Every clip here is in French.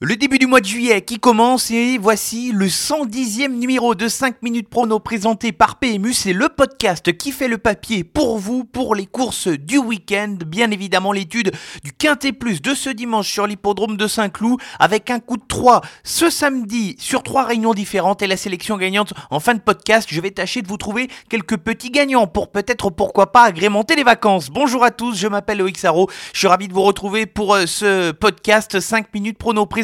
Le début du mois de juillet qui commence et voici le 110e numéro de 5 minutes prono présenté par PMU. C'est le podcast qui fait le papier pour vous pour les courses du week-end. Bien évidemment l'étude du Quintet Plus de ce dimanche sur l'hippodrome de Saint-Cloud avec un coup de 3 ce samedi sur trois réunions différentes et la sélection gagnante en fin de podcast. Je vais tâcher de vous trouver quelques petits gagnants pour peut-être pourquoi pas agrémenter les vacances. Bonjour à tous, je m'appelle Loïc Sarro. Je suis ravi de vous retrouver pour euh, ce podcast 5 minutes prono présenté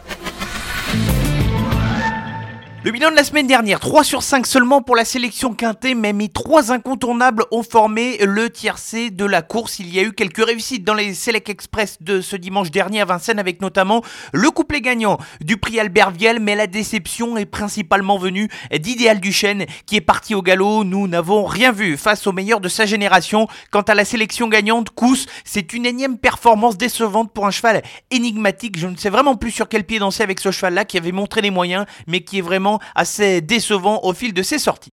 Le bilan de la semaine dernière, 3 sur 5 seulement pour la sélection quintée, mais mes trois incontournables ont formé le tiercé de la course. Il y a eu quelques réussites dans les Select Express de ce dimanche dernier à Vincennes, avec notamment le couplet gagnant du prix Albert Viel, mais la déception est principalement venue d'Idéal Duchesne, qui est parti au galop. Nous n'avons rien vu face au meilleur de sa génération. Quant à la sélection gagnante, Kous, c'est une énième performance décevante pour un cheval énigmatique. Je ne sais vraiment plus sur quel pied danser avec ce cheval-là, qui avait montré les moyens, mais qui est vraiment assez décevant au fil de ses sorties.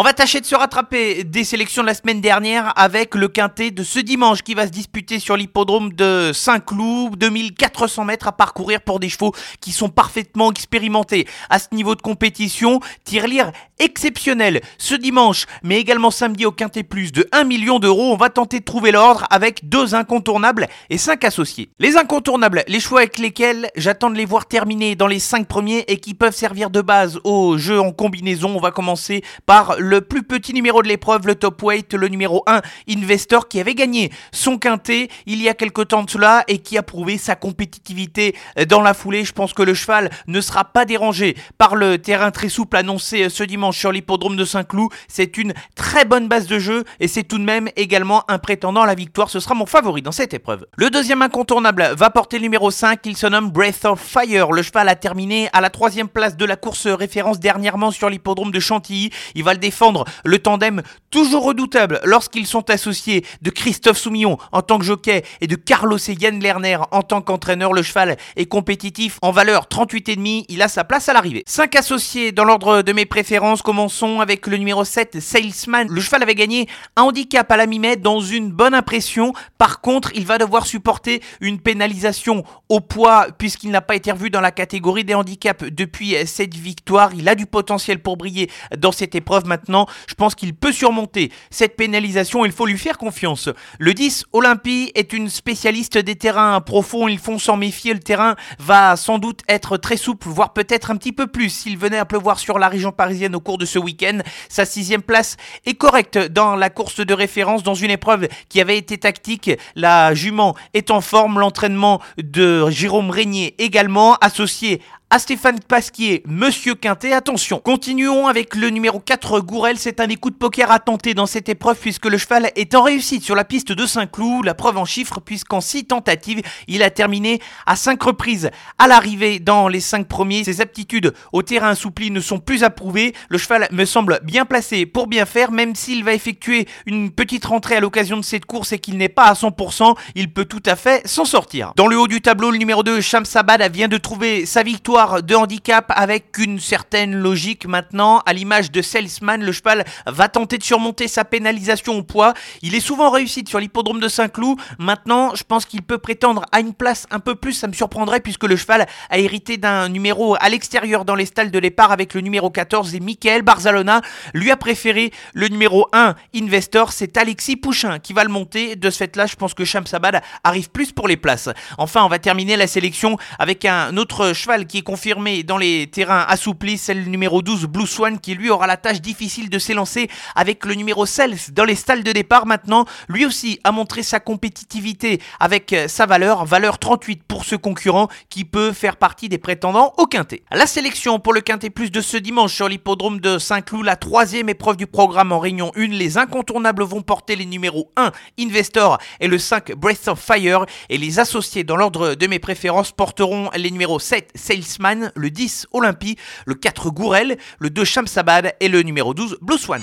On va tâcher de se rattraper des sélections de la semaine dernière avec le quintet de ce dimanche qui va se disputer sur l'hippodrome de Saint-Cloud. 2400 mètres à parcourir pour des chevaux qui sont parfaitement expérimentés à ce niveau de compétition. Tirelire exceptionnel ce dimanche, mais également samedi au quintet plus de 1 million d'euros. On va tenter de trouver l'ordre avec deux incontournables et cinq associés. Les incontournables, les choix avec lesquels j'attends de les voir terminer dans les cinq premiers et qui peuvent servir de base au jeu en combinaison. On va commencer par le plus petit numéro de l'épreuve, le top weight, le numéro 1, Investor, qui avait gagné son quintet il y a quelque temps de cela et qui a prouvé sa compétitivité dans la foulée. Je pense que le cheval ne sera pas dérangé par le terrain très souple annoncé ce dimanche sur l'hippodrome de Saint-Cloud. C'est une très bonne base de jeu et c'est tout de même également un prétendant à la victoire. Ce sera mon favori dans cette épreuve. Le deuxième incontournable va porter le numéro 5. Il se nomme Breath of Fire. Le cheval a terminé à la troisième place de la course référence dernièrement sur l'hippodrome de Chantilly. Il va le défendre le tandem toujours redoutable lorsqu'ils sont associés de Christophe Soumillon en tant que jockey et de Carlos et Lerner en tant qu'entraîneur. Le cheval est compétitif en valeur 38,5. Il a sa place à l'arrivée. 5 associés dans l'ordre de mes préférences. Commençons avec le numéro 7, Salesman. Le cheval avait gagné un handicap à la mi dans une bonne impression. Par contre, il va devoir supporter une pénalisation au poids puisqu'il n'a pas été revu dans la catégorie des handicaps depuis cette victoire. Il a du potentiel pour briller dans cette épreuve maintenant je pense qu'il peut surmonter cette pénalisation, il faut lui faire confiance. Le 10, Olympie, est une spécialiste des terrains profonds, ils font s'en méfier, le terrain va sans doute être très souple, voire peut-être un petit peu plus s'il venait à pleuvoir sur la région parisienne au cours de ce week-end. Sa sixième place est correcte dans la course de référence, dans une épreuve qui avait été tactique. La jument est en forme, l'entraînement de Jérôme Régnier également, associé à Stéphane Pasquier, Monsieur Quintet. Attention, continuons avec le numéro 4, Gourel. C'est un des coups de poker à tenter dans cette épreuve puisque le cheval est en réussite sur la piste de Saint-Cloud. La preuve en chiffres puisqu'en 6 tentatives, il a terminé à 5 reprises à l'arrivée dans les 5 premiers. Ses aptitudes au terrain assoupli ne sont plus approuvées. Le cheval me semble bien placé pour bien faire, même s'il va effectuer une petite rentrée à l'occasion de cette course et qu'il n'est pas à 100%, il peut tout à fait s'en sortir. Dans le haut du tableau, le numéro 2, Shamsabad, vient de trouver sa victoire de handicap avec une certaine logique maintenant. À l'image de Salesman, le cheval va tenter de surmonter sa pénalisation au poids. Il est souvent réussi sur l'hippodrome de Saint-Cloud. Maintenant, je pense qu'il peut prétendre à une place un peu plus. Ça me surprendrait puisque le cheval a hérité d'un numéro à l'extérieur dans les stalles de départ avec le numéro 14 et Michael Barzalona lui a préféré le numéro 1 Investor. C'est Alexis Pouchin qui va le monter. De ce fait-là, je pense que Shamsabad arrive plus pour les places. Enfin, on va terminer la sélection avec un autre cheval qui est confirmé dans les terrains assouplis, c'est le numéro 12 Blue Swan qui lui aura la tâche difficile de s'élancer avec le numéro 16 dans les stalles de départ maintenant. Lui aussi a montré sa compétitivité avec euh, sa valeur, valeur 38 pour ce concurrent qui peut faire partie des prétendants au quintet. La sélection pour le quintet plus de ce dimanche sur l'hippodrome de Saint-Cloud, la troisième épreuve du programme en réunion 1. Les incontournables vont porter les numéros 1 Investor et le 5 Breath of Fire et les associés dans l'ordre de mes préférences porteront les numéros 7 Sales le 10 Olympie, le 4 Gourel, le 2 Shamsabad et le numéro 12 Blue Swan.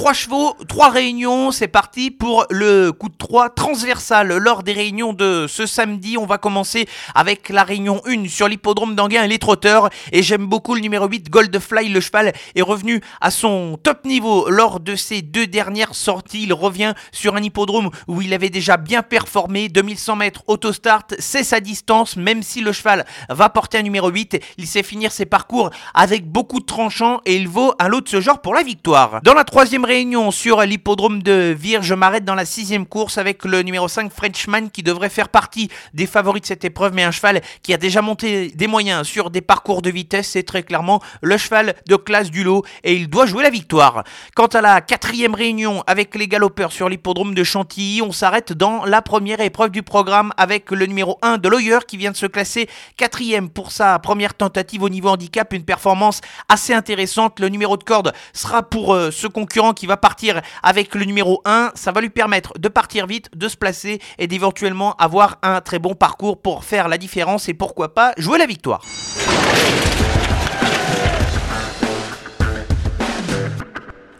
Trois chevaux, trois réunions, c'est parti pour le coup de 3 transversal lors des réunions de ce samedi. On va commencer avec la réunion 1 sur l'hippodrome d'Anguin et les trotteurs. Et j'aime beaucoup le numéro 8, Goldfly. Le cheval est revenu à son top niveau lors de ses deux dernières sorties. Il revient sur un hippodrome où il avait déjà bien performé. 2100 mètres autostart, c'est sa distance. Même si le cheval va porter un numéro 8, il sait finir ses parcours avec beaucoup de tranchants et il vaut un lot de ce genre pour la victoire. Dans la troisième réunion sur l'hippodrome de Vire, je m'arrête dans la sixième course avec le numéro 5 Frenchman qui devrait faire partie des favoris de cette épreuve, mais un cheval qui a déjà monté des moyens sur des parcours de vitesse, c'est très clairement le cheval de classe du lot et il doit jouer la victoire. Quant à la quatrième réunion avec les galopeurs sur l'hippodrome de Chantilly, on s'arrête dans la première épreuve du programme avec le numéro 1 de Lawyer qui vient de se classer quatrième pour sa première tentative au niveau handicap, une performance assez intéressante. Le numéro de corde sera pour euh, ce concurrent qui va partir avec le numéro 1. Ça va lui permettre de partir vite, de se placer et d'éventuellement avoir un très bon parcours pour faire la différence et pourquoi pas jouer la victoire.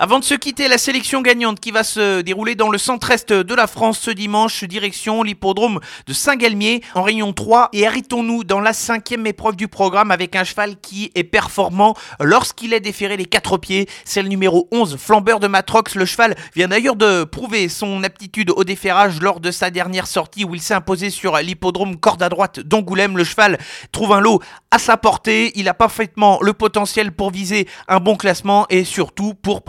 Avant de se quitter, la sélection gagnante qui va se dérouler dans le centre-est de la France ce dimanche, direction l'hippodrome de Saint-Galmier en Réunion 3. Et arrêtons-nous dans la cinquième épreuve du programme avec un cheval qui est performant lorsqu'il est déféré les quatre pieds. C'est le numéro 11, Flambeur de Matrox. Le cheval vient d'ailleurs de prouver son aptitude au déferrage lors de sa dernière sortie où il s'est imposé sur l'hippodrome corde à droite d'Angoulême. Le cheval trouve un lot à sa portée. Il a parfaitement le potentiel pour viser un bon classement et surtout pour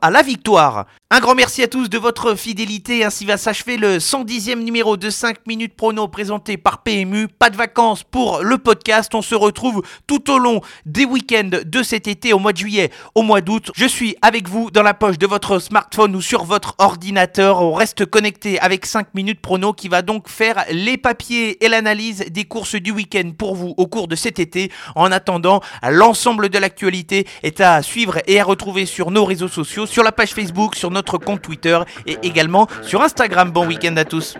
à la victoire. Un grand merci à tous de votre fidélité. Ainsi va s'achever le 110e numéro de 5 minutes prono présenté par PMU. Pas de vacances pour le podcast. On se retrouve tout au long des week-ends de cet été au mois de juillet, au mois d'août. Je suis avec vous dans la poche de votre smartphone ou sur votre ordinateur. On reste connecté avec 5 minutes prono qui va donc faire les papiers et l'analyse des courses du week-end pour vous au cours de cet été. En attendant, l'ensemble de l'actualité est à suivre et à retrouver sur nos réseaux sociaux sur la page Facebook, sur notre compte Twitter et également sur Instagram. Bon week-end à tous.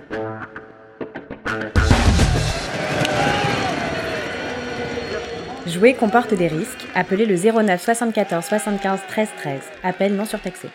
Jouer comporte des risques. Appelez le 09 74 75 13 13. Appel non surtaxé.